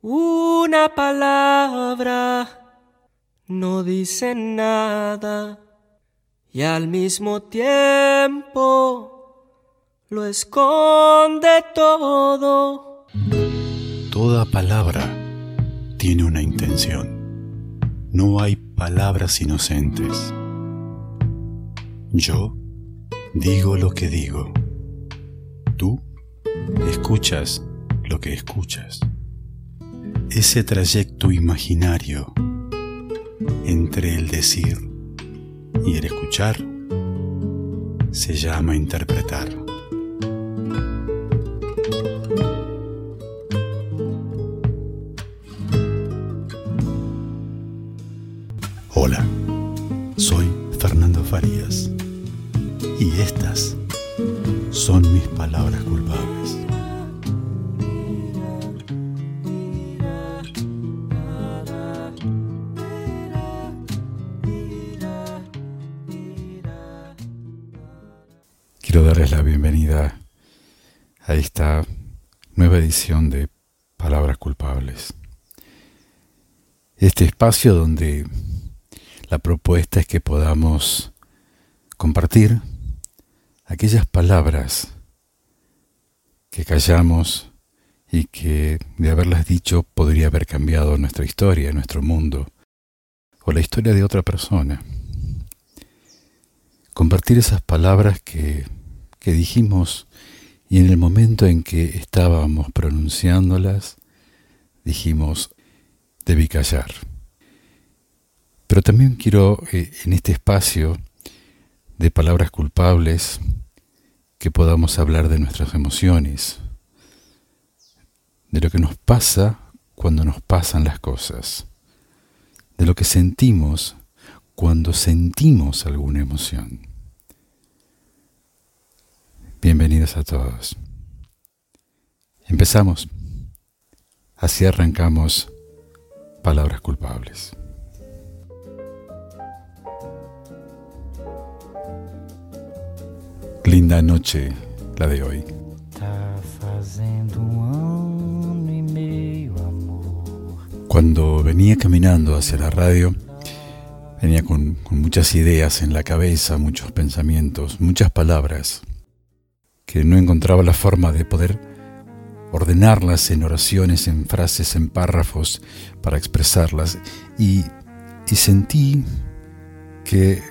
Una palabra no dice nada y al mismo tiempo lo esconde todo. Toda palabra tiene una intención. No hay palabras inocentes. Yo digo lo que digo. Tú escuchas lo que escuchas. Ese trayecto imaginario entre el decir y el escuchar se llama interpretar. Hola, soy Fernando Farías y estas son mis palabras Bienvenida a esta nueva edición de Palabras Culpables. Este espacio donde la propuesta es que podamos compartir aquellas palabras que callamos y que de haberlas dicho podría haber cambiado nuestra historia, nuestro mundo o la historia de otra persona. Compartir esas palabras que, dijimos y en el momento en que estábamos pronunciándolas dijimos, debí callar. Pero también quiero eh, en este espacio de palabras culpables que podamos hablar de nuestras emociones, de lo que nos pasa cuando nos pasan las cosas, de lo que sentimos cuando sentimos alguna emoción. Bienvenidos a todos. Empezamos. Así arrancamos palabras culpables. Linda noche la de hoy. Cuando venía caminando hacia la radio, venía con, con, muchas ideas en la cabeza, muchos pensamientos, muchas palabras, que no encontraba la forma de poder ordenarlas en oraciones, en frases, en párrafos, para expresarlas. Y, sentí que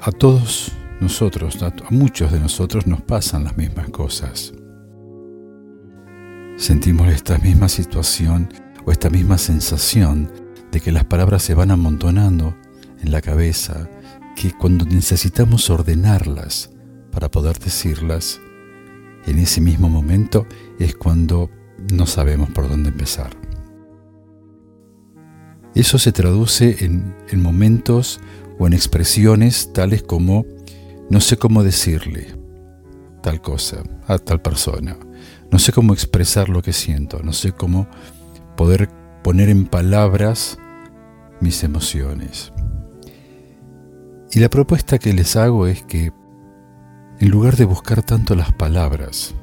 a todos nosotros, a muchos de nosotros nos pasan las mismas cosas. Sentimos esta misma situación o esta misma sensación de que las palabras se van amontonando en la cabeza, que cuando necesitamos ordenarlas para poder decirlas, en ese mismo momento es cuando no sabemos por dónde empezar. Eso se traduce en, en momentos o en expresiones tales como no sé cómo decirle tal cosa a tal persona, no sé cómo expresar lo que siento, no sé cómo poder poner en palabras mis emociones. Y la propuesta que les hago es que en lugar de buscar tanto las palabras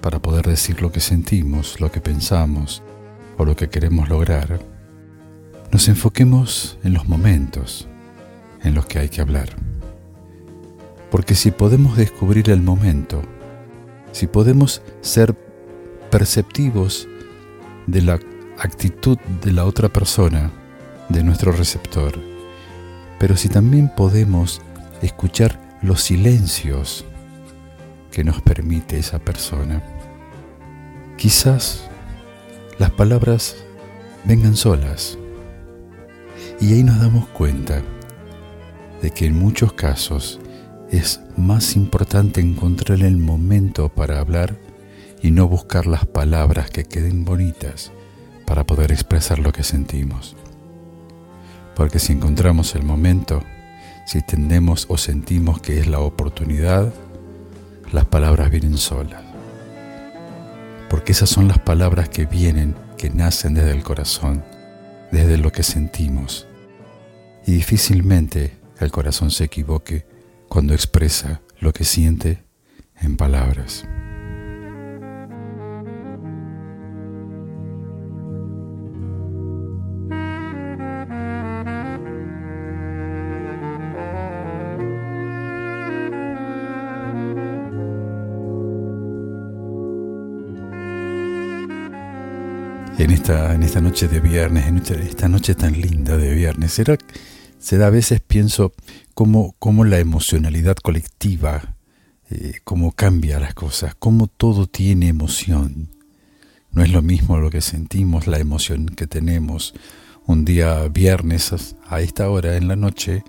para poder decir lo que sentimos, lo que pensamos o lo que queremos lograr, nos enfoquemos en los momentos en los que hay que hablar. Porque si podemos descubrir el momento, si podemos ser perceptivos de la actitud de la otra persona, de nuestro receptor, pero si también podemos escuchar los silencios que nos permite esa persona, quizás las palabras vengan solas. Y ahí nos damos cuenta de que en muchos casos es más importante encontrar el momento para hablar y no buscar las palabras que queden bonitas para poder expresar lo que sentimos. Porque si encontramos el momento, si entendemos o sentimos que es la oportunidad, las palabras vienen solas. Porque esas son las palabras que vienen, que nacen desde el corazón, desde lo que sentimos. Y difícilmente el corazón se equivoque cuando expresa lo que siente en palabras. En esta, en esta noche de viernes, en esta, noche tan linda de viernes. ¿Será, será a veces pienso cómo, cómo la emocionalidad colectiva, eh, cómo cambia las cosas, cómo todo tiene emoción. No es lo mismo lo que sentimos, la emoción que tenemos un día viernes a esta hora en la noche,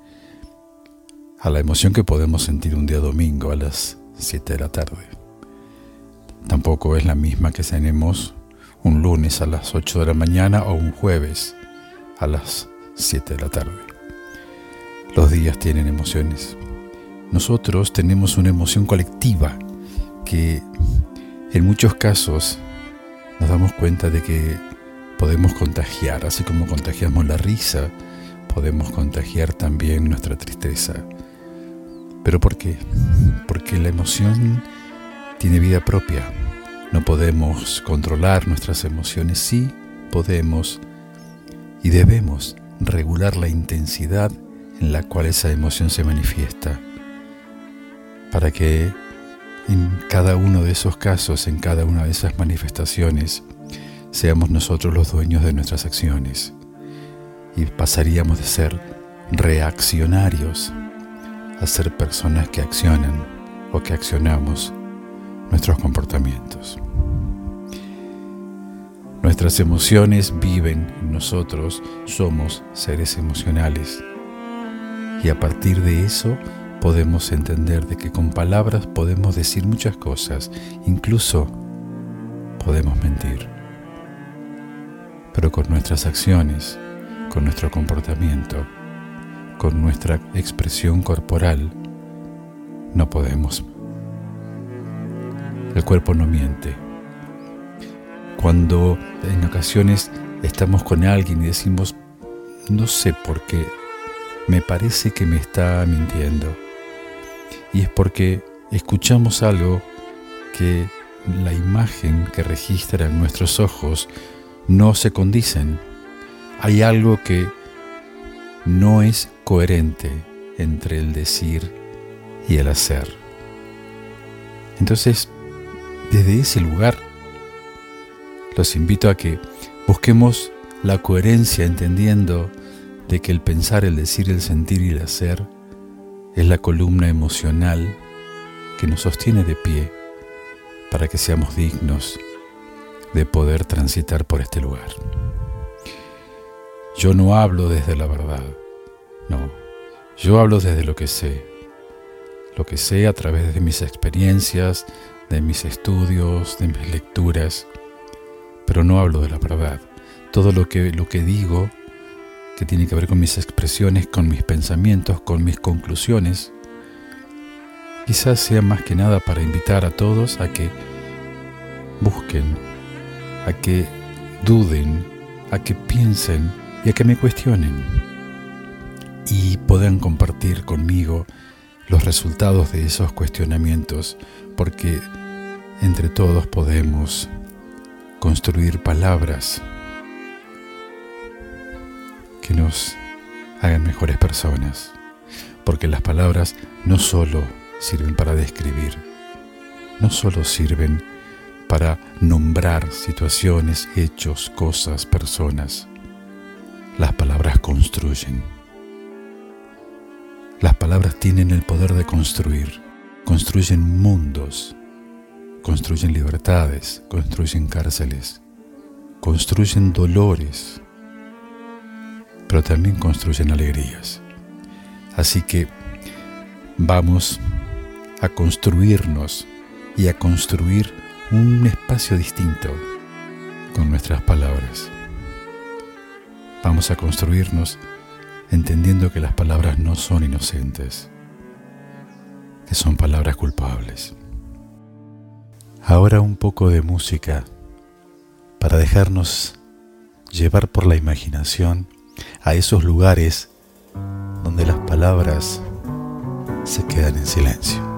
a la emoción que podemos sentir un día domingo a las 7 de la tarde. Tampoco es la misma que tenemos un lunes a las 8 de la mañana o un jueves a las 7 de la tarde. Los días tienen emociones. Nosotros tenemos una emoción colectiva que en muchos casos nos damos cuenta de que podemos contagiar, así como contagiamos la risa, podemos contagiar también nuestra tristeza. ¿Pero por qué? Porque la emoción tiene vida propia no podemos controlar nuestras emociones, sí podemos y debemos regular la intensidad en la cual esa emoción se manifiesta, para que en cada uno de esos casos, en cada una de esas manifestaciones, seamos nosotros los dueños de nuestras acciones. Y pasaríamos de ser reaccionarios a ser personas que accionan o que accionamos nuestros comportamientos. Nuestras emociones viven en nosotros, somos seres emocionales. Y a partir de eso podemos entender de que con palabras podemos decir muchas cosas, incluso podemos mentir. Pero con nuestras acciones, con nuestro comportamiento, con nuestra expresión corporal, no podemos el cuerpo no miente. Cuando en ocasiones estamos con alguien y decimos, no sé por qué, me parece que me está mintiendo. Y es porque escuchamos algo que la imagen que registran nuestros ojos no se condicen. Hay algo que no es coherente entre el decir y el hacer. Entonces, desde ese lugar, los invito a que busquemos la coherencia entendiendo de que el pensar, el decir, el sentir y el hacer es la columna emocional que nos sostiene de pie para que seamos dignos de poder transitar por este lugar. Yo no hablo desde la verdad, no, yo hablo desde lo que sé, lo que sé a través de mis experiencias, de mis estudios, de mis lecturas, pero no hablo de la verdad. Todo lo que, lo que digo, que tiene que ver con mis expresiones, con mis pensamientos, con mis conclusiones, quizás sea más que nada para invitar a todos a que busquen, a que duden, a que piensen y a que me cuestionen y puedan compartir conmigo los resultados de esos cuestionamientos, porque entre todos podemos construir palabras que nos hagan mejores personas, porque las palabras no solo sirven para describir, no solo sirven para nombrar situaciones, hechos, cosas, personas. Las palabras construyen. Las palabras tienen el poder de construir, construyen mundos, construyen libertades, construyen cárceles, construyen dolores, pero también construyen alegrías. Así que vamos a construirnos y a construir un espacio distinto con nuestras palabras. Vamos a construirnos entendiendo que las palabras no son inocentes, que son palabras culpables. Ahora un poco de música para dejarnos llevar por la imaginación a esos lugares donde las palabras se quedan en silencio.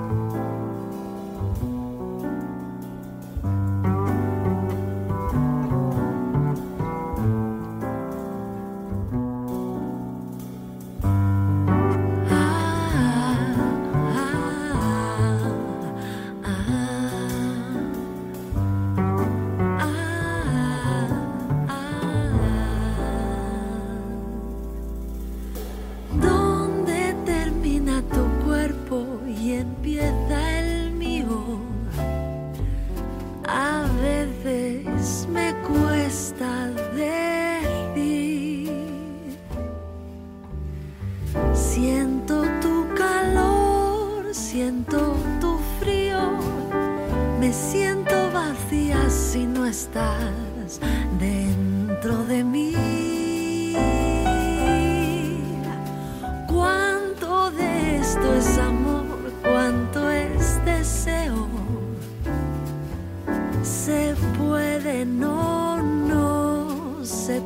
Nos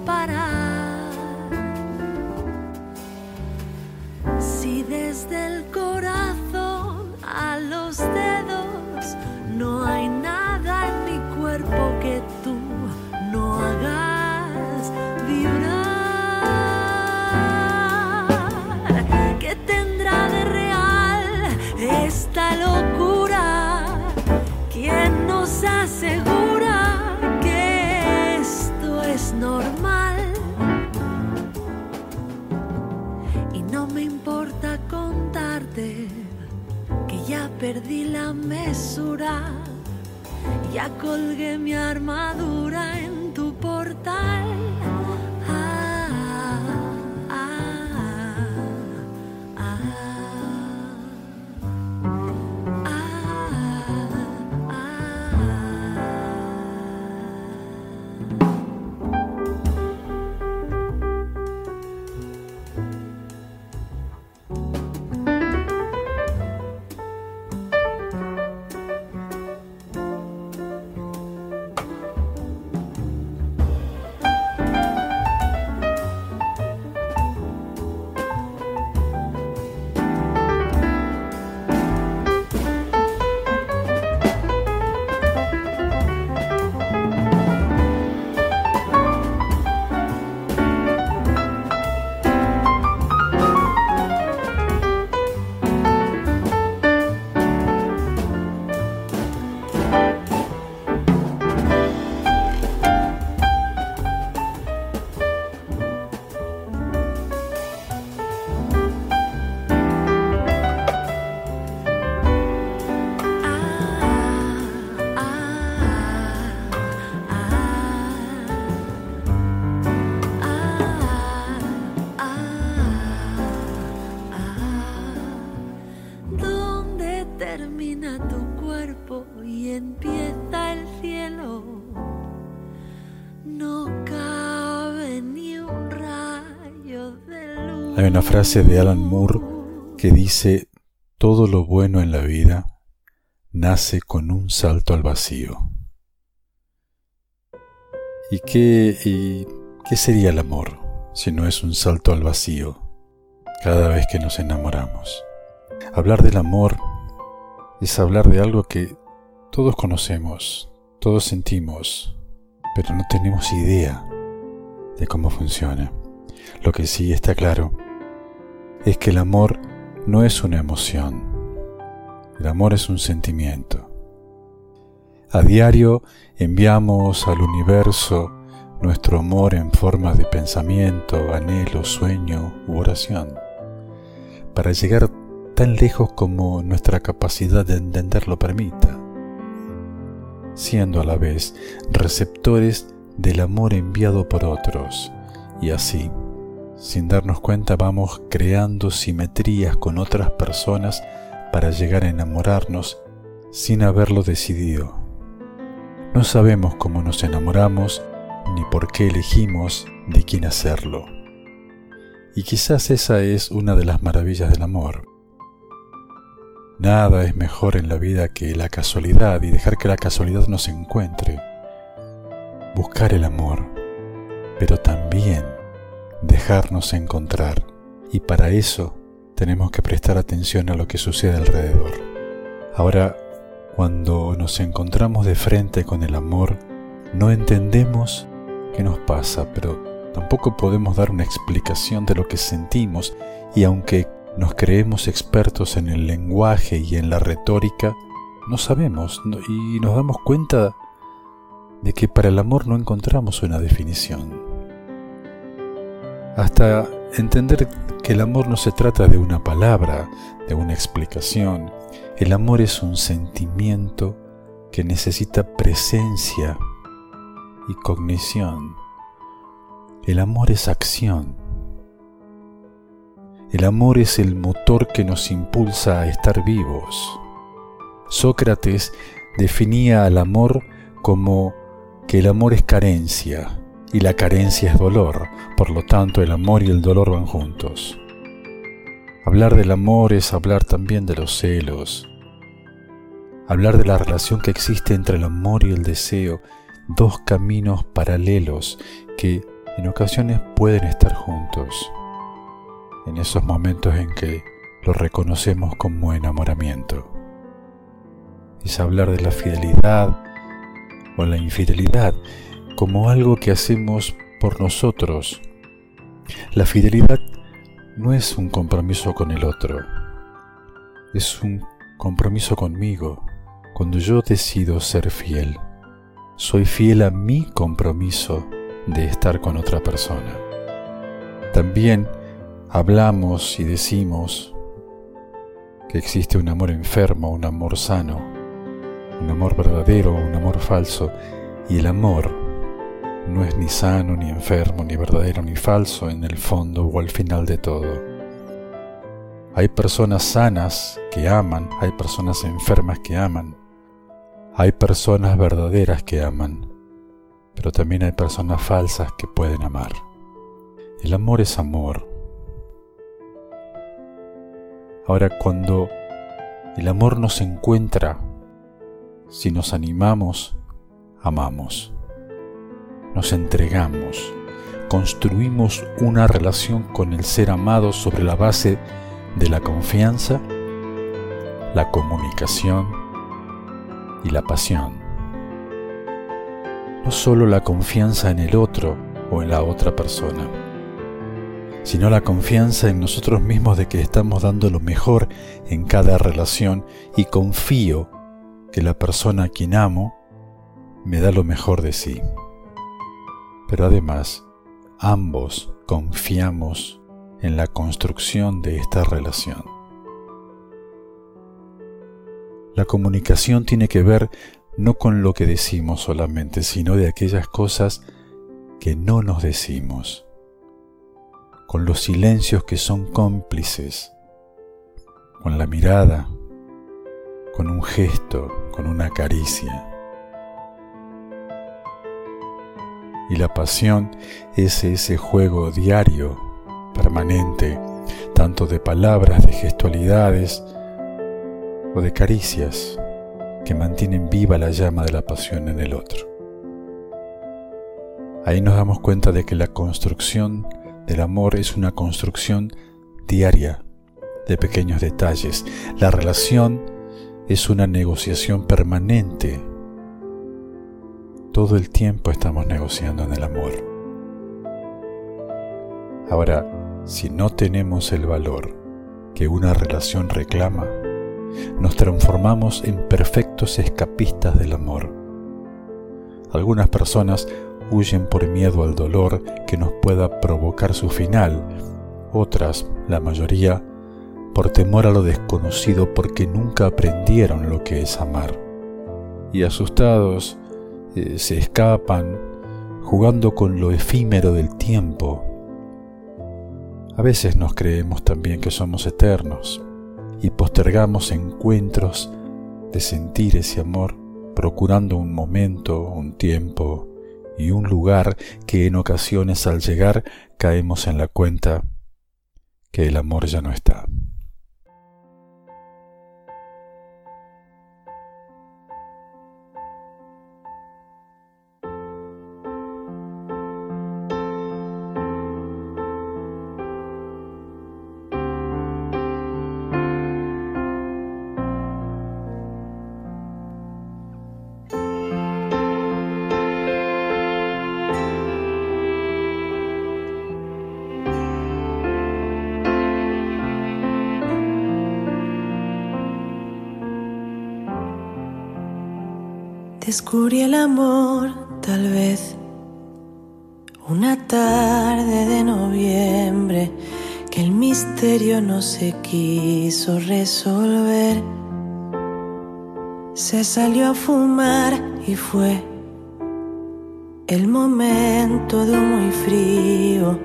perdí la mesura, ya colgué mi armadura en tu portal. Una frase de Alan Moore que dice, todo lo bueno en la vida nace con un salto al vacío. ¿Y qué, y qué sería el amor si no es un salto al vacío cada vez que nos enamoramos? Hablar del amor es hablar de algo que todos conocemos, todos sentimos, pero no tenemos idea de cómo funciona. Lo que sí está claro es que el amor no es una emoción, el amor es un sentimiento. A diario enviamos al universo nuestro amor en forma de pensamiento, anhelo, sueño u oración, para llegar tan lejos como nuestra capacidad de entender lo permita, siendo a la vez receptores del amor enviado por otros, y así, sin darnos cuenta, vamos creando simetrías con otras personas para llegar a enamorarnos sin haberlo decidido. No sabemos cómo nos enamoramos ni por qué elegimos de quién hacerlo. Y quizás esa es una de las maravillas del amor. Nada es mejor en la vida que la casualidad y dejar que la casualidad nos encuentre. Buscar el amor, pero también dejarnos encontrar. Y para eso tenemos que prestar atención a lo que sucede alrededor. Ahora, cuando nos encontramos de frente con el amor, no entendemos qué nos pasa, pero tampoco podemos dar una explicación de lo que sentimos y aunque nos creemos expertos en el lenguaje y en la retórica, no sabemos y nos damos cuenta de que para el amor no encontramos una definición. Hasta entender que el amor no se trata de una palabra, de una explicación. El amor es un sentimiento que necesita presencia y cognición. El amor es acción. El amor es el motor que nos impulsa a estar vivos. Sócrates definía al amor como que el amor es carencia y la carencia es dolor, por lo tanto el amor y el dolor van juntos. Hablar del amor es hablar también de los celos, hablar de la relación que existe entre el amor y el deseo, dos caminos paralelos que en ocasiones pueden estar juntos, en esos momentos en que lo reconocemos como enamoramiento. Es hablar de la fidelidad o la infidelidad como algo que hacemos por nosotros. La fidelidad no es un compromiso con el otro, es un compromiso conmigo. Cuando yo decido ser fiel, soy fiel a mi compromiso de estar con otra persona. También hablamos y decimos que existe un amor enfermo, un amor sano, un amor verdadero, un amor falso, y el amor no es ni sano, ni enfermo, ni verdadero, ni falso en el fondo o al final de todo. Hay personas sanas que aman, hay personas enfermas que aman, hay personas verdaderas que aman, pero también hay personas falsas que pueden amar. El amor es amor. Ahora cuando el amor nos encuentra, si nos animamos, amamos nos entregamos, construimos una relación con el ser amado sobre la base de la confianza, la comunicación y la pasión. No solo la confianza en el otro o en la otra persona, sino la confianza en nosotros mismos de que estamos dando lo mejor en cada relación y confío que la persona a quien amo me da lo mejor de sí pero además ambos confiamos en la construcción de esta relación. La comunicación tiene que ver no con lo que decimos solamente, sino de aquellas cosas que no nos decimos, con los silencios que son cómplices, con la mirada, con un gesto, con una caricia. Y la pasión es ese juego diario, permanente, tanto de palabras, de gestualidades o de caricias que mantienen viva la llama de la pasión en el otro. Ahí nos damos cuenta de que la construcción del amor es una construcción diaria de pequeños detalles. La relación es una negociación permanente todo el tiempo estamos negociando en el amor. Ahora, si no tenemos el valor que una relación reclama, nos transformamos en perfectos escapistas del amor. Algunas personas huyen por miedo al dolor que nos pueda provocar su final, otras, la mayoría, por temor a lo desconocido porque nunca aprendieron lo que es amar. Y asustados eh, se escapan jugando con lo efímero del tiempo. A veces nos creemos también que somos eternos y postergamos encuentros de sentir ese amor, procurando un momento, un tiempo y un lugar que en ocasiones al llegar caemos en la cuenta que el amor ya no está. Descubrí el amor, tal vez, una tarde de noviembre que el misterio no se quiso resolver. Se salió a fumar y fue el momento de muy frío,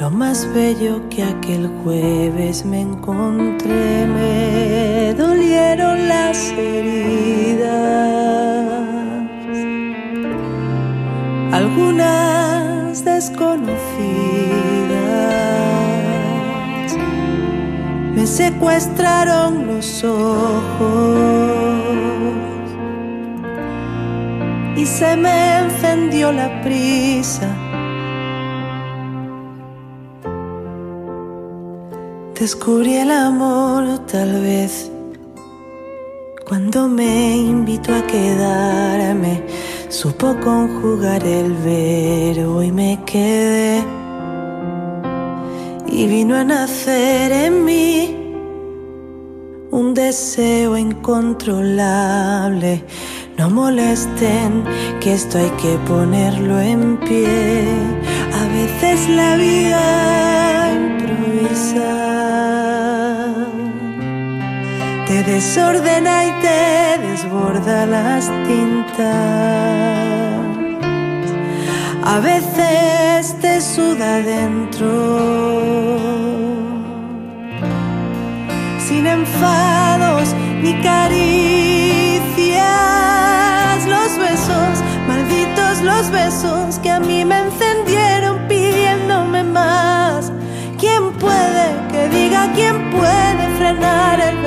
lo más bello que aquel jueves me encontré. Me dolieron las heridas algunas desconocidas. Me secuestraron los ojos y se me encendió la prisa. Descubrí el amor tal vez cuando me invitó a quedarme supo conjugar el verbo y me quedé. Y vino a nacer en mí un deseo incontrolable. No molesten que esto hay que ponerlo en pie. A veces la vida desordena y te desborda las tintas. A veces te suda dentro. Sin enfados ni caricias, los besos, malditos los besos que a mí me encendieron pidiéndome más. ¿Quién puede que diga quién puede frenar el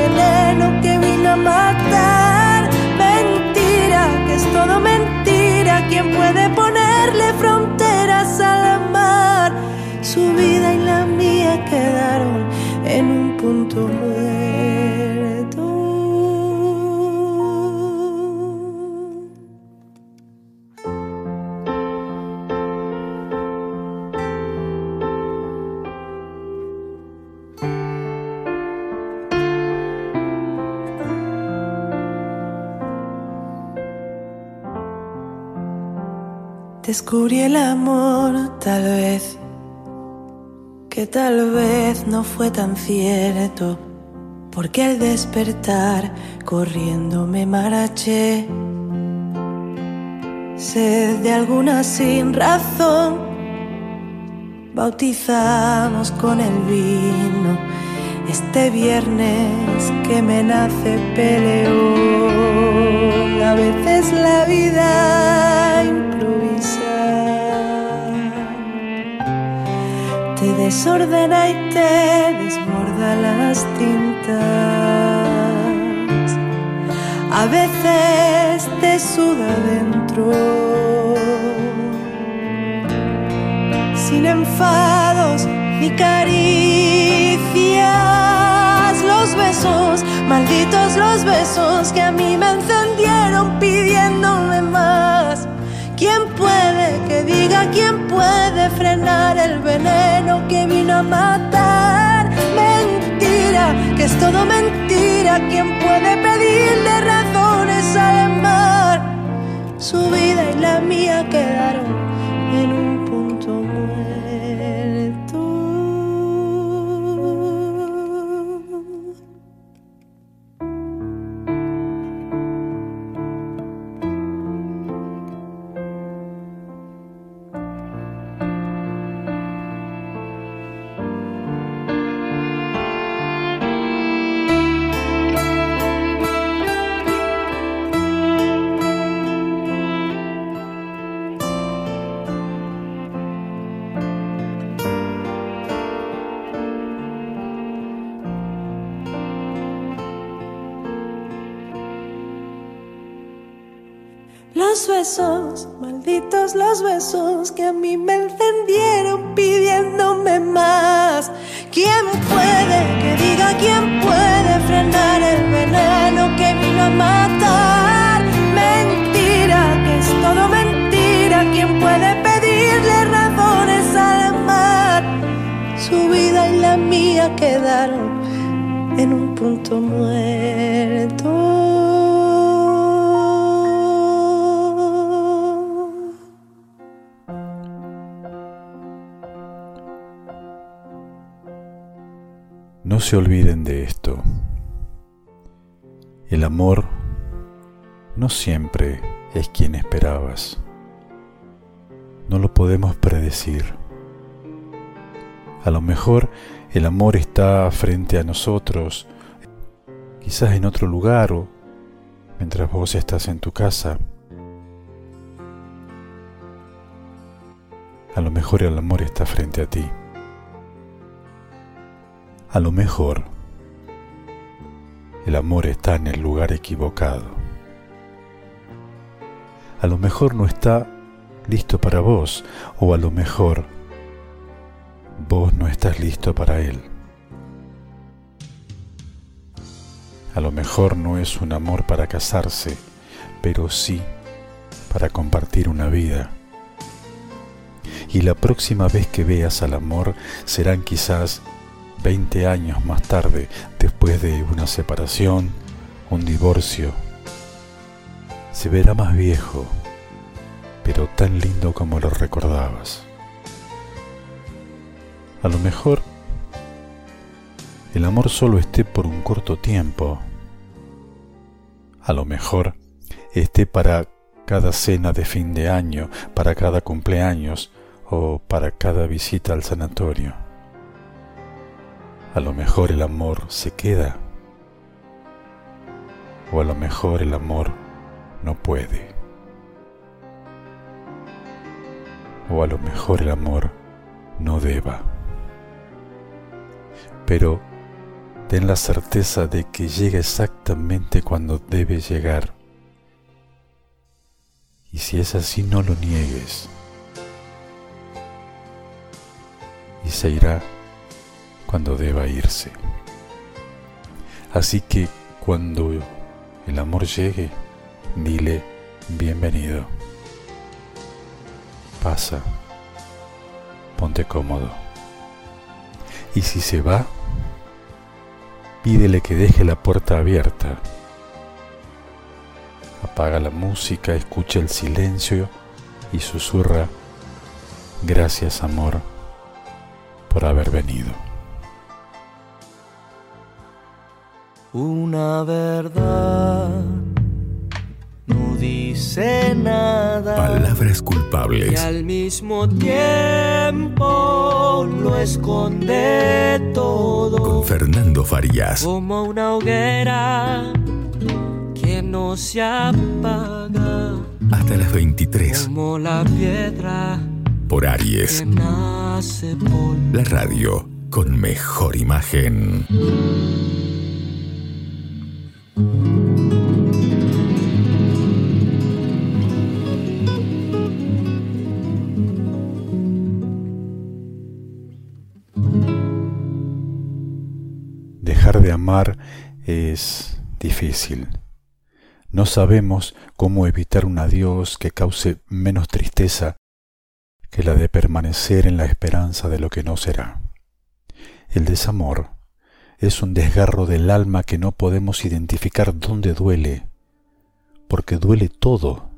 matar? Mentira, que es todo mentira. ¿Quién puede ponerle fronteras al mar? Su vida y la mía quedaron en un punto muerto. Descubrí el amor tal vez, que tal vez no fue tan cierto, porque al despertar corriendo me maraché. Sed de alguna sin razón, bautizamos con el vino este viernes que me nace peleón. A veces la vida desordena y te desborda las tintas. A veces te suda dentro. Sin enfados ni caricias, los besos, malditos los besos que a mí me encendieron pidiéndome más. ¿Quién puede diga quién puede frenar el veneno que vino a matar? Mentira, que es todo mentira. ¿Quién puede pedirle razones al mar? Su vida y la mía quedaron los besos que a mí me encendieron pidiéndome más. ¿Quién puede que diga quién puede frenar el veneno que vino a matar? Mentira, que es todo mentira. ¿Quién puede pedirle razones al mar? Su vida y la mía quedaron en un punto muerto. No se olviden de esto. El amor no siempre es quien esperabas. No lo podemos predecir. A lo mejor el amor está frente a nosotros, quizás en otro lugar o mientras vos estás en tu casa. A lo mejor el amor está frente a ti. A lo mejor el amor está en el lugar equivocado. A lo mejor no está listo para vos o a lo mejor vos no estás listo para él. A lo mejor no es un amor para casarse, pero sí para compartir una vida. Y la próxima vez que veas al amor serán quizás 20 años más tarde, después de una separación, un divorcio. Se verá más viejo, pero tan lindo como lo recordabas. A lo mejor el amor solo esté por un corto tiempo. A lo mejor esté para cada cena de fin de año, para cada cumpleaños o para cada visita al sanatorio. A lo mejor el amor se queda o a lo mejor el amor no puede. O a lo mejor el amor no deba. Pero ten la certeza de que llega exactamente cuando debe llegar. Y si es así, no lo niegues. Y se irá cuando deba irse. Así que cuando el amor llegue, dile bienvenido. Pasa, ponte cómodo. Y si se va, pídele que deje la puerta abierta. Apaga la música, escucha el silencio y susurra, gracias amor por haber venido. Una verdad no dice nada. Palabras Y culpables. al mismo tiempo lo esconde todo. Con Fernando Farías. como una hoguera que no se apaga, Hasta las 23. como la piedra Por Aries. que nace por La radio con mejor imagen. Dejar de amar es difícil. No sabemos cómo evitar un adiós que cause menos tristeza que la de permanecer en la esperanza de lo que no será. El desamor es un desgarro del alma que no podemos identificar dónde duele, porque duele todo.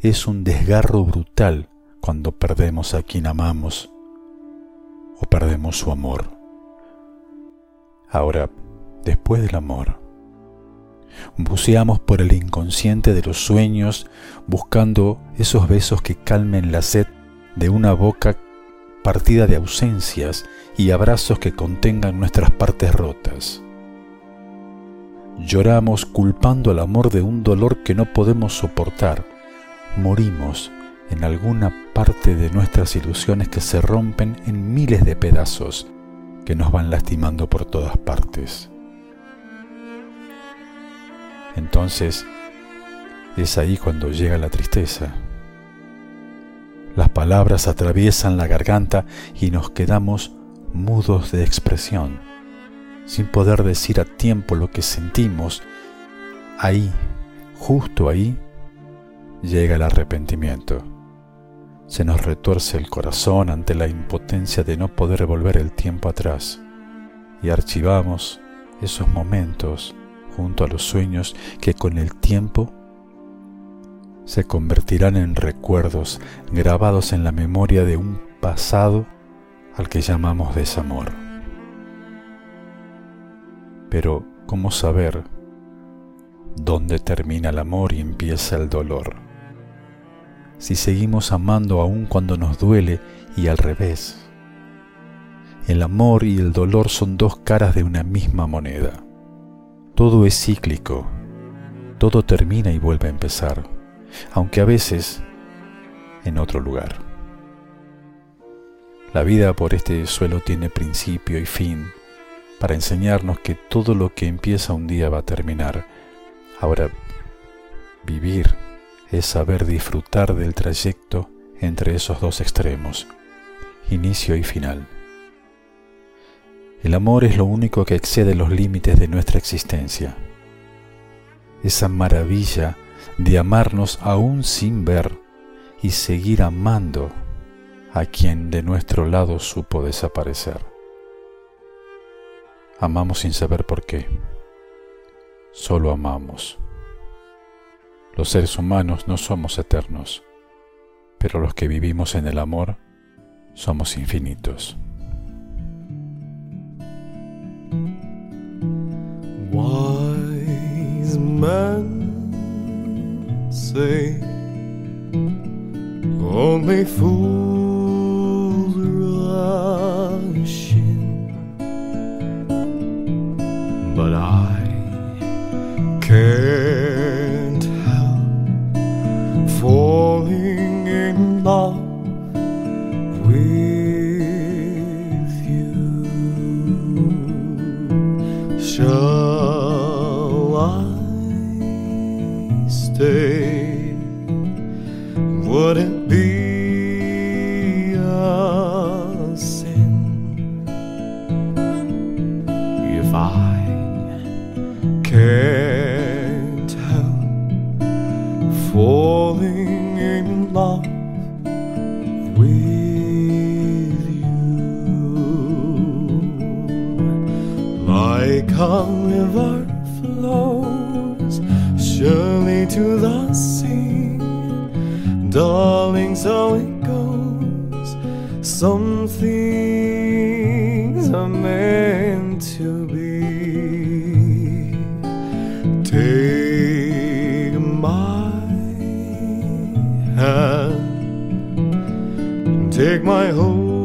Es un desgarro brutal cuando perdemos a quien amamos o perdemos su amor. Ahora, después del amor, buceamos por el inconsciente de los sueños buscando esos besos que calmen la sed de una boca partida de ausencias y abrazos que contengan nuestras partes rotas. Lloramos culpando al amor de un dolor que no podemos soportar. Morimos en alguna parte de nuestras ilusiones que se rompen en miles de pedazos que nos van lastimando por todas partes. Entonces, es ahí cuando llega la tristeza. Las palabras atraviesan la garganta y nos quedamos mudos de expresión, sin poder decir a tiempo lo que sentimos. Ahí, justo ahí, llega el arrepentimiento. Se nos retuerce el corazón ante la impotencia de no poder volver el tiempo atrás y archivamos esos momentos junto a los sueños que con el tiempo se convertirán en recuerdos grabados en la memoria de un pasado al que llamamos desamor. Pero, ¿cómo saber dónde termina el amor y empieza el dolor? Si seguimos amando aún cuando nos duele y al revés. El amor y el dolor son dos caras de una misma moneda. Todo es cíclico, todo termina y vuelve a empezar, aunque a veces en otro lugar. La vida por este suelo tiene principio y fin, para enseñarnos que todo lo que empieza un día va a terminar. Ahora, vivir es saber disfrutar del trayecto entre esos dos extremos, inicio y final. El amor es lo único que excede los límites de nuestra existencia. Esa maravilla de amarnos aún sin ver y seguir amando a quien de nuestro lado supo desaparecer. Amamos sin saber por qué. Solo amamos. Los seres humanos no somos eternos, pero los que vivimos en el amor somos infinitos. Wise men say only fools rush take my whole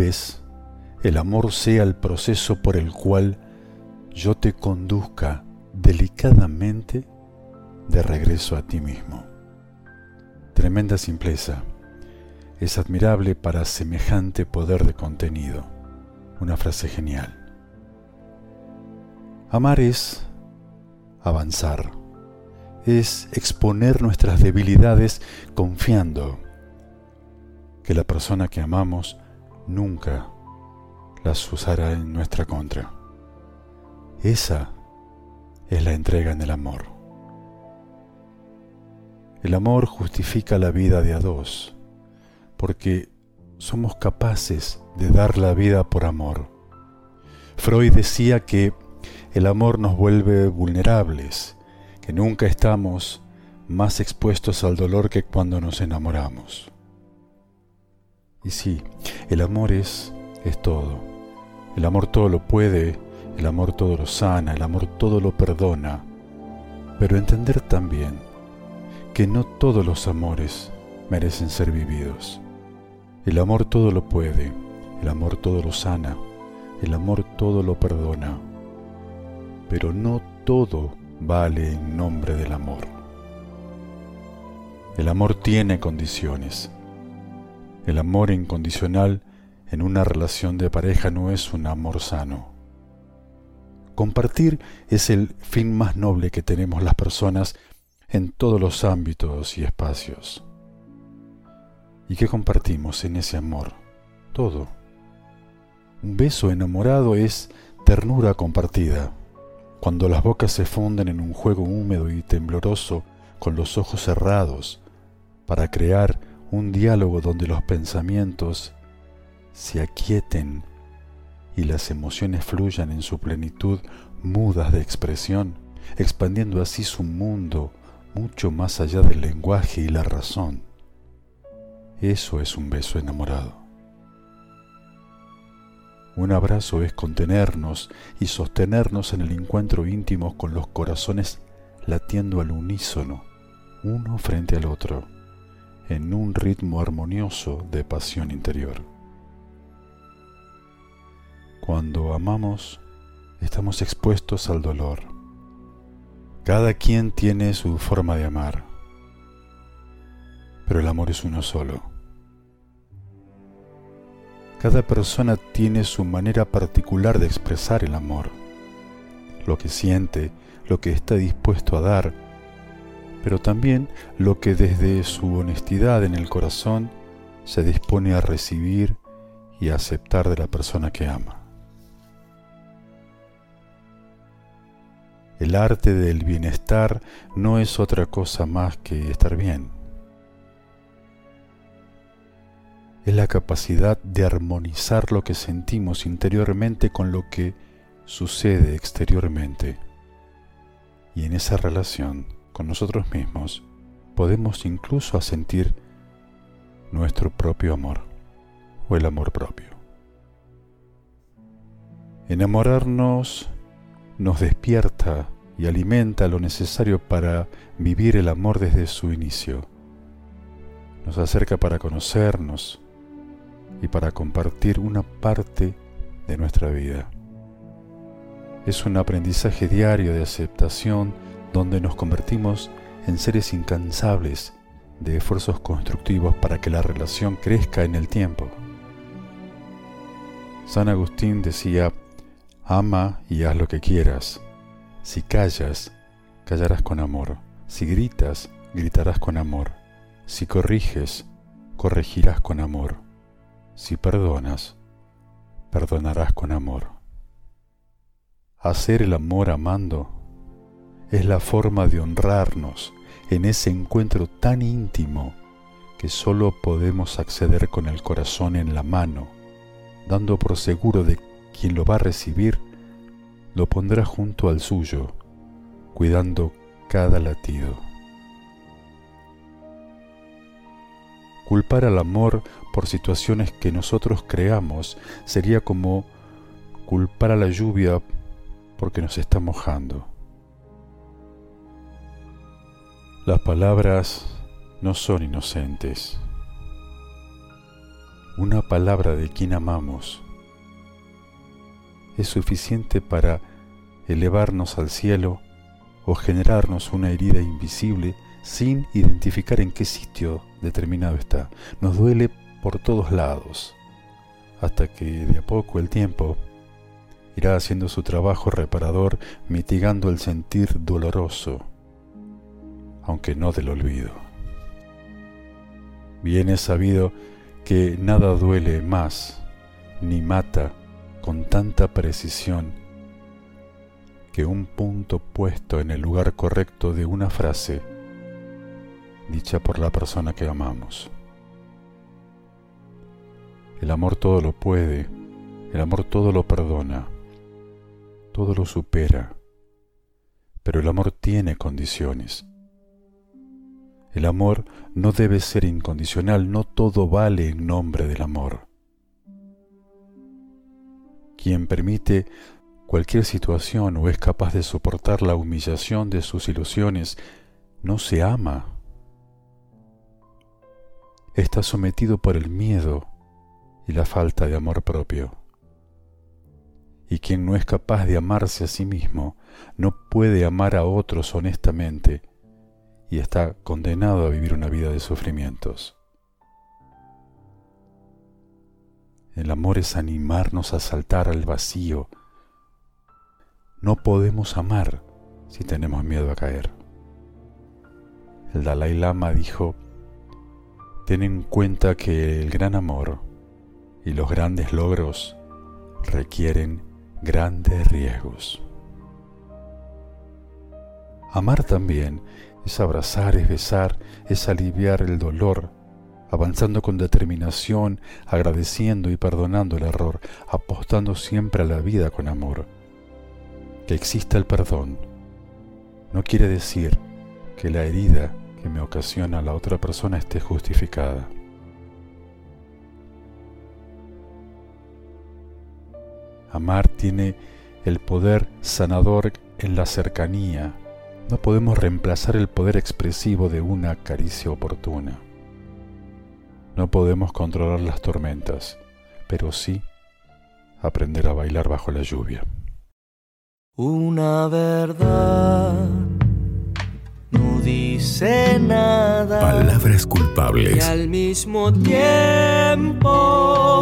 vez el amor sea el proceso por el cual yo te conduzca delicadamente de regreso a ti mismo. Tremenda simpleza. Es admirable para semejante poder de contenido. Una frase genial. Amar es avanzar. Es exponer nuestras debilidades confiando que la persona que amamos nunca las usará en nuestra contra. Esa es la entrega en el amor. El amor justifica la vida de a dos, porque somos capaces de dar la vida por amor. Freud decía que el amor nos vuelve vulnerables, que nunca estamos más expuestos al dolor que cuando nos enamoramos. Y sí, el amor es, es todo. El amor todo lo puede, el amor todo lo sana, el amor todo lo perdona. Pero entender también que no todos los amores merecen ser vividos. El amor todo lo puede, el amor todo lo sana, El amor todo lo perdona, pero no todo vale en nombre del amor. El amor tiene condiciones. El amor incondicional en una relación de pareja no es un amor sano. Compartir es el fin más noble que tenemos las personas en todos los ámbitos y espacios. ¿Y qué compartimos en ese amor? Todo. Un beso enamorado es ternura compartida. Cuando las bocas se funden en un juego húmedo y tembloroso con los ojos cerrados para crear un diálogo donde los pensamientos se aquieten y las emociones fluyan en su plenitud mudas de expresión, expandiendo así su mundo mucho más allá del lenguaje y la razón. Eso es un beso enamorado. Un abrazo es contenernos y sostenernos en el encuentro íntimo con los corazones latiendo al unísono, uno frente al otro, en un ritmo armonioso de pasión interior. Cuando amamos, estamos expuestos al dolor. Cada quien tiene su forma de amar, pero el amor es uno solo. Cada persona tiene su manera particular de expresar el amor, lo que siente, lo que está dispuesto a dar, pero también lo que desde su honestidad en el corazón se dispone a recibir y a aceptar de la persona que ama. El arte del bienestar no es otra cosa más que estar bien. Es la capacidad de armonizar lo que sentimos interiormente con lo que sucede exteriormente. Y en esa relación con nosotros mismos podemos incluso asentir nuestro propio amor o el amor propio. Enamorarnos nos despierta y alimenta lo necesario para vivir el amor desde su inicio. Nos acerca para conocernos y para compartir una parte de nuestra vida. Es un aprendizaje diario de aceptación donde nos convertimos en seres incansables de esfuerzos constructivos para que la relación crezca en el tiempo. San Agustín decía, Ama y haz lo que quieras. Si callas, callarás con amor. Si gritas, gritarás con amor. Si corriges, corregirás con amor. Si perdonas, perdonarás con amor. Hacer el amor amando es la forma de honrarnos en ese encuentro tan íntimo que solo podemos acceder con el corazón en la mano, dando por seguro de quien lo va a recibir lo pondrá junto al suyo, cuidando cada latido. Culpar al amor por situaciones que nosotros creamos sería como culpar a la lluvia porque nos está mojando. Las palabras no son inocentes. Una palabra de quien amamos es suficiente para elevarnos al cielo o generarnos una herida invisible sin identificar en qué sitio determinado está. Nos duele por todos lados, hasta que de a poco el tiempo irá haciendo su trabajo reparador, mitigando el sentir doloroso, aunque no del olvido. Bien es sabido que nada duele más, ni mata, con tanta precisión que un punto puesto en el lugar correcto de una frase dicha por la persona que amamos. El amor todo lo puede, el amor todo lo perdona, todo lo supera, pero el amor tiene condiciones. El amor no debe ser incondicional, no todo vale en nombre del amor quien permite cualquier situación o es capaz de soportar la humillación de sus ilusiones, no se ama. Está sometido por el miedo y la falta de amor propio. Y quien no es capaz de amarse a sí mismo, no puede amar a otros honestamente y está condenado a vivir una vida de sufrimientos. El amor es animarnos a saltar al vacío. No podemos amar si tenemos miedo a caer. El Dalai Lama dijo, ten en cuenta que el gran amor y los grandes logros requieren grandes riesgos. Amar también es abrazar, es besar, es aliviar el dolor, avanzando con determinación, agradeciendo y perdonando el error, apostando siempre a la vida con amor. Que exista el perdón no quiere decir que la herida que me ocasiona la otra persona esté justificada. Amar tiene el poder sanador en la cercanía. No podemos reemplazar el poder expresivo de una caricia oportuna. No podemos controlar las tormentas, pero sí aprender a bailar bajo la lluvia. Una verdad no dice nada. Palabras Y culpables. al mismo tiempo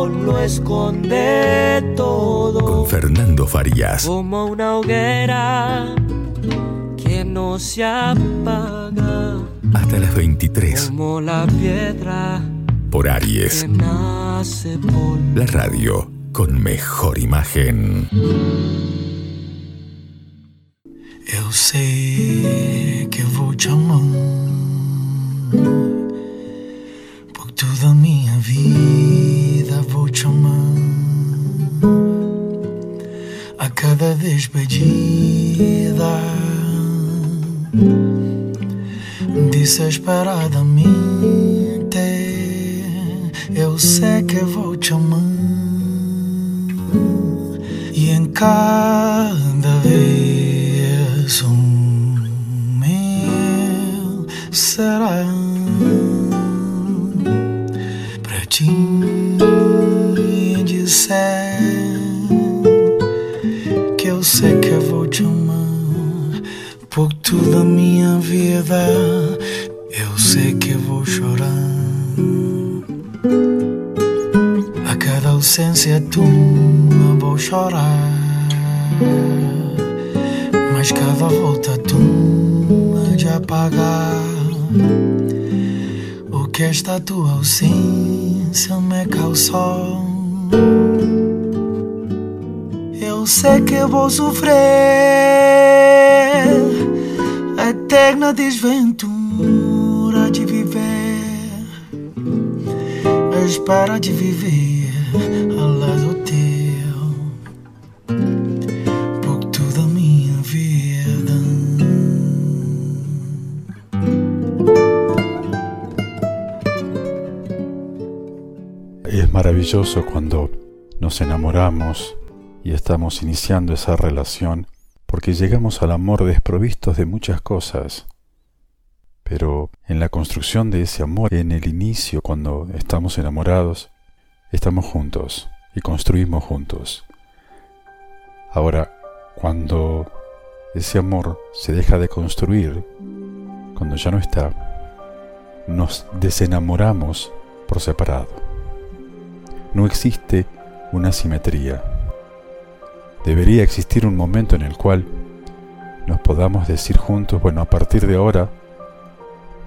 lo esconde todo. Con Fernando Farías. Como una hoguera no se apaga. Hasta las 23 Como la piedra por Aries. que nace por La radio con mejor imagen. Eu sei que vou te amar por toda a minha vida. Vou te amar a cada despedida. Desesperadamente, eu sei que vou te amar. E em cada vez um meu será para te dizer que eu sei que vou te amar por toda a minha vida. Eu sei que vou chorar a cada ausência tua vou chorar Mas cada volta tua de apagar O que esta tua ausência me causou sei que vou sofrer a eterna desventura de viver. A espera de viver ao lado teu. Por toda a minha vida. Es maravilloso cuando nos enamoramos y estamos iniciando esa relación porque llegamos al amor desprovistos de muchas cosas. Pero en la construcción de ese amor, en el inicio, cuando estamos enamorados, estamos juntos y construimos juntos. Ahora, cuando ese amor se deja de construir, cuando ya no está, nos desenamoramos por separado. No existe una simetría. Debería existir un momento en el cual nos podamos decir juntos, bueno, a partir de ahora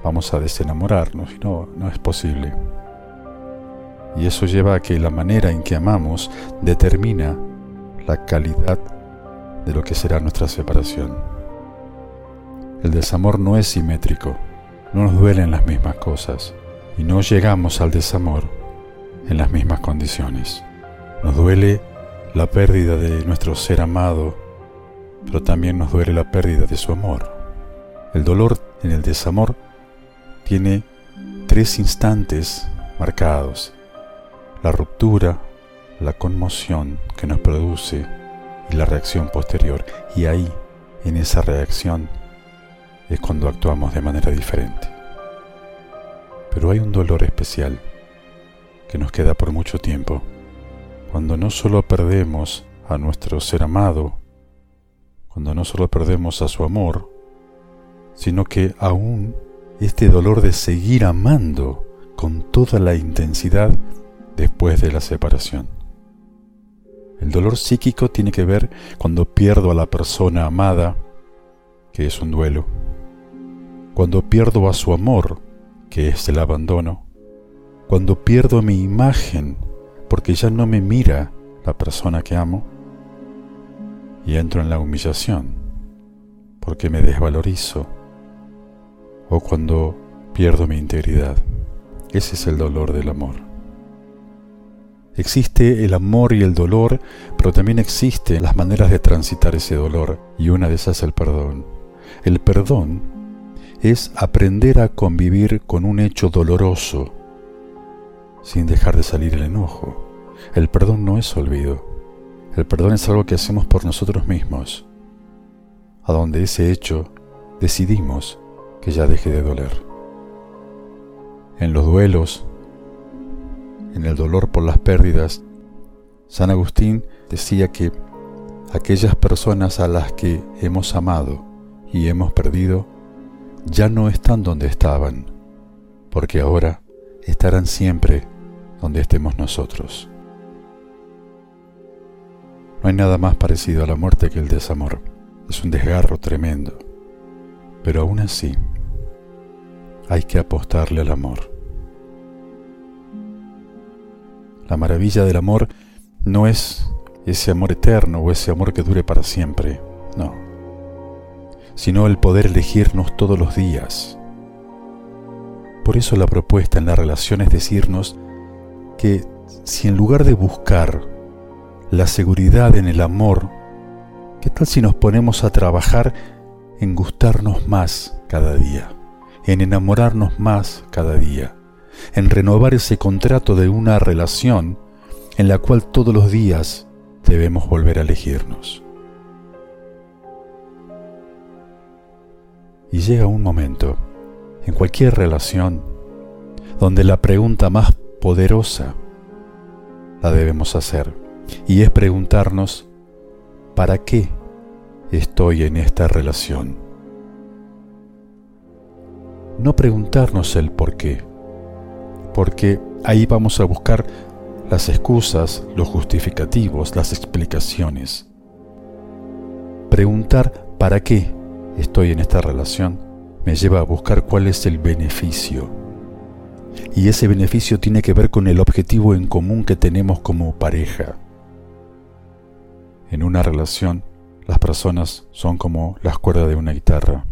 vamos a desenamorarnos, no, no es posible. Y eso lleva a que la manera en que amamos determina la calidad de lo que será nuestra separación. El desamor no es simétrico, no nos duelen las mismas cosas y no llegamos al desamor en las mismas condiciones. Nos duele la pérdida de nuestro ser amado, pero también nos duele la pérdida de su amor. El dolor en el desamor tiene tres instantes marcados. La ruptura, la conmoción que nos produce y la reacción posterior. Y ahí, en esa reacción, es cuando actuamos de manera diferente. Pero hay un dolor especial que nos queda por mucho tiempo, cuando no solo perdemos a nuestro ser amado, cuando no solo perdemos a su amor, sino que aún este dolor de seguir amando con toda la intensidad después de la separación. El dolor psíquico tiene que ver cuando pierdo a la persona amada, que es un duelo, cuando pierdo a su amor, que es el abandono, cuando pierdo mi imagen porque ya no me mira la persona que amo, y entro en la humillación porque me desvalorizo, o cuando pierdo mi integridad. Ese es el dolor del amor. Existe el amor y el dolor, pero también existen las maneras de transitar ese dolor, y una de esas es el perdón. El perdón es aprender a convivir con un hecho doloroso sin dejar de salir el enojo. El perdón no es olvido. El perdón es algo que hacemos por nosotros mismos, a donde ese hecho decidimos que ya deje de doler. En los duelos, en el dolor por las pérdidas, San Agustín decía que aquellas personas a las que hemos amado y hemos perdido ya no están donde estaban, porque ahora estarán siempre donde estemos nosotros. No hay nada más parecido a la muerte que el desamor. Es un desgarro tremendo. Pero aún así, hay que apostarle al amor. La maravilla del amor no es ese amor eterno o ese amor que dure para siempre, no, sino el poder elegirnos todos los días. Por eso la propuesta en la relación es decirnos que si en lugar de buscar la seguridad en el amor, ¿qué tal si nos ponemos a trabajar en gustarnos más cada día, en enamorarnos más cada día, en renovar ese contrato de una relación en la cual todos los días debemos volver a elegirnos? Y llega un momento, en cualquier relación, donde la pregunta más poderosa la debemos hacer, y es preguntarnos, ¿para qué estoy en esta relación? No preguntarnos el por qué, porque ahí vamos a buscar las excusas, los justificativos, las explicaciones. Preguntar para qué estoy en esta relación me lleva a buscar cuál es el beneficio. Y ese beneficio tiene que ver con el objetivo en común que tenemos como pareja. En una relación, las personas son como las cuerdas de una guitarra.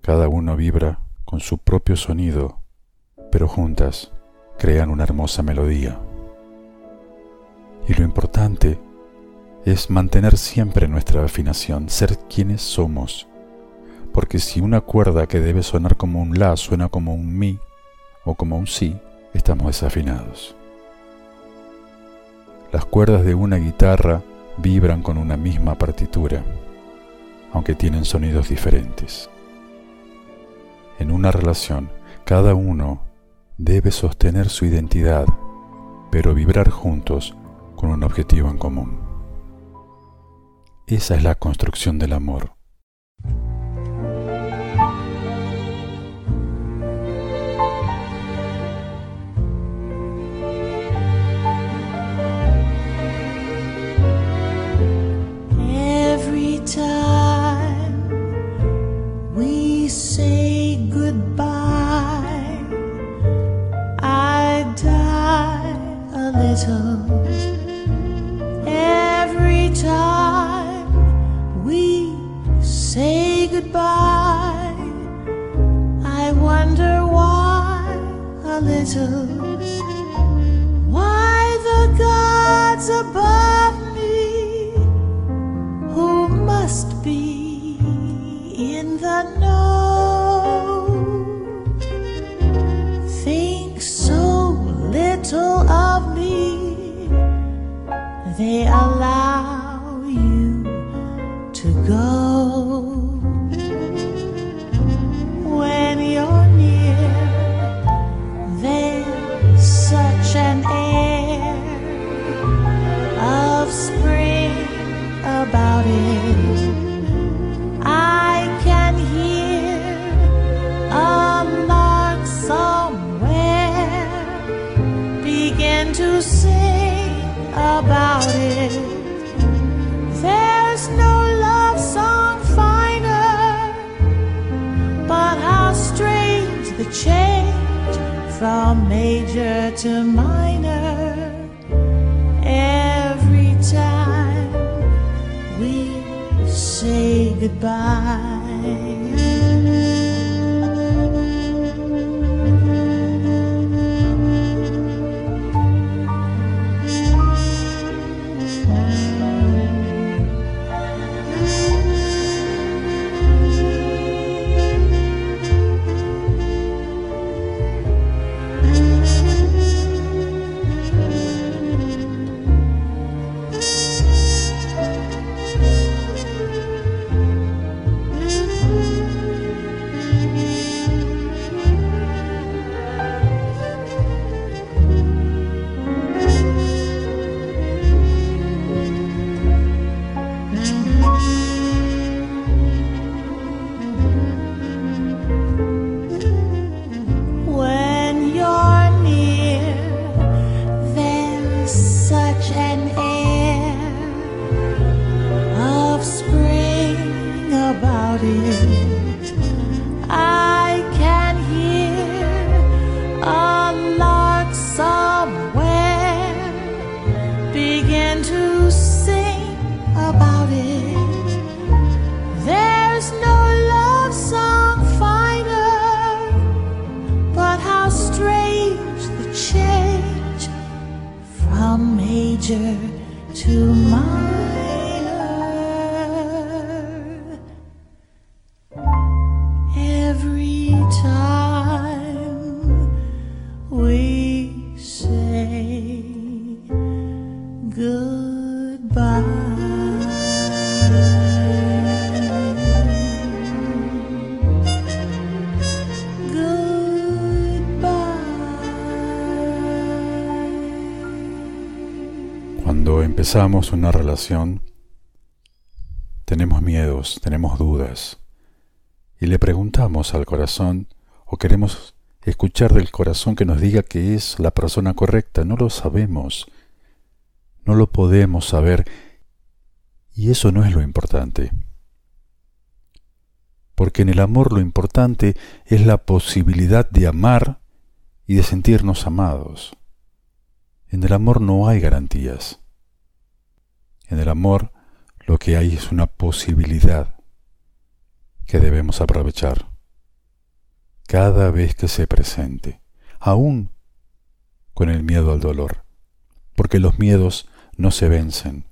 Cada uno vibra con su propio sonido, pero juntas crean una hermosa melodía. Y lo importante es mantener siempre nuestra afinación, ser quienes somos. Porque si una cuerda que debe sonar como un la suena como un mi o como un si, estamos desafinados. Las cuerdas de una guitarra vibran con una misma partitura, aunque tienen sonidos diferentes. En una relación, cada uno debe sostener su identidad, pero vibrar juntos con un objetivo en común. Esa es la construcción del amor. A time. Cuando empezamos una relación, tenemos miedos, tenemos dudas, y le preguntamos al corazón, o queremos escuchar del corazón que nos diga que es la persona correcta, no lo sabemos, no lo podemos saber, y eso no es lo importante. Porque en el amor lo importante es la posibilidad de amar y de sentirnos amados. En el amor no hay garantías. En el amor lo que hay es una posibilidad que debemos aprovechar cada vez que se presente, aún con el miedo al dolor, porque los miedos no se vencen.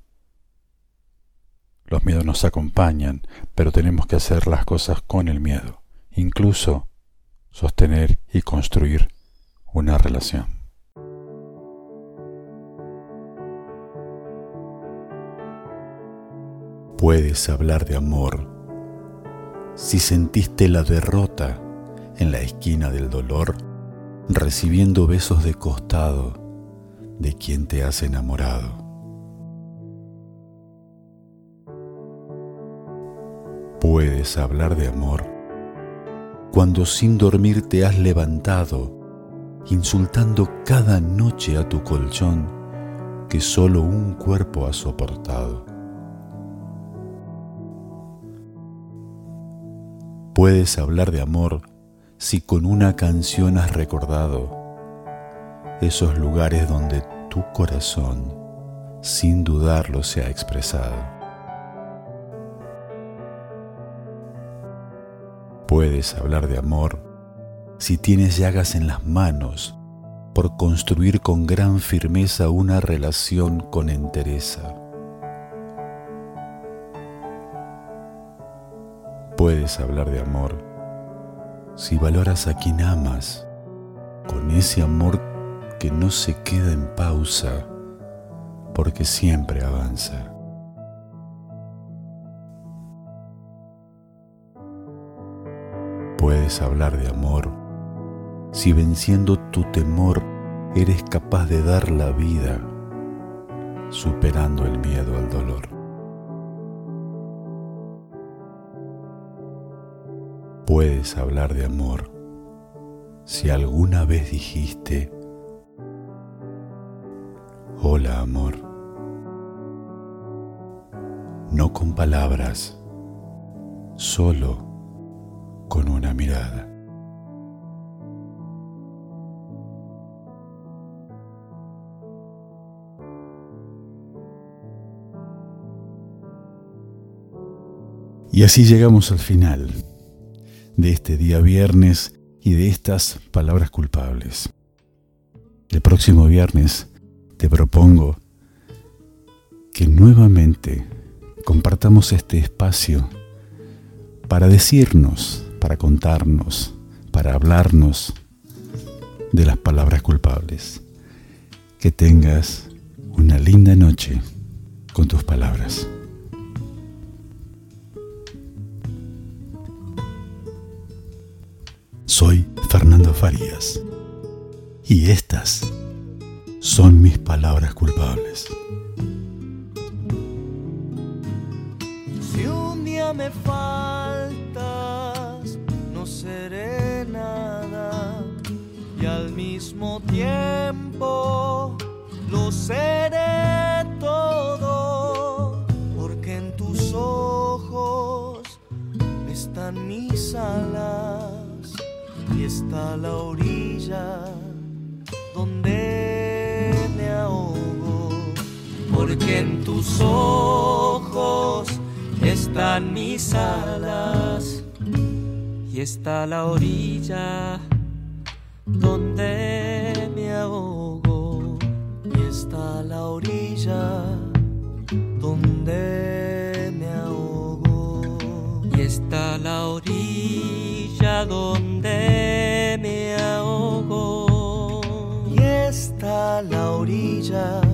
Los miedos nos acompañan, pero tenemos que hacer las cosas con el miedo, incluso sostener y construir una relación. Puedes hablar de amor si sentiste la derrota en la esquina del dolor, recibiendo besos de costado de quien te has enamorado. Puedes hablar de amor cuando sin dormir te has levantado, insultando cada noche a tu colchón que solo un cuerpo ha soportado. Puedes hablar de amor si con una canción has recordado esos lugares donde tu corazón sin dudarlo se ha expresado. Puedes hablar de amor si tienes llagas en las manos por construir con gran firmeza una relación con entereza. Puedes hablar de amor si valoras a quien amas con ese amor que no se queda en pausa porque siempre avanza. Puedes hablar de amor si venciendo tu temor eres capaz de dar la vida superando el miedo al dolor. Puedes hablar de amor si alguna vez dijiste, hola amor, no con palabras, solo con una mirada. Y así llegamos al final de este día viernes y de estas palabras culpables. El próximo viernes te propongo que nuevamente compartamos este espacio para decirnos, para contarnos, para hablarnos de las palabras culpables. Que tengas una linda noche con tus palabras. Soy Fernando Farías. Y estas son mis palabras culpables. Si un día me faltas, no seré nada. Y al mismo tiempo lo seré todo, porque en tus ojos están mis alas está la orilla donde me ahogo, porque en tus ojos están mis alas y está la orilla donde me ahogo y está la orilla donde me ahogo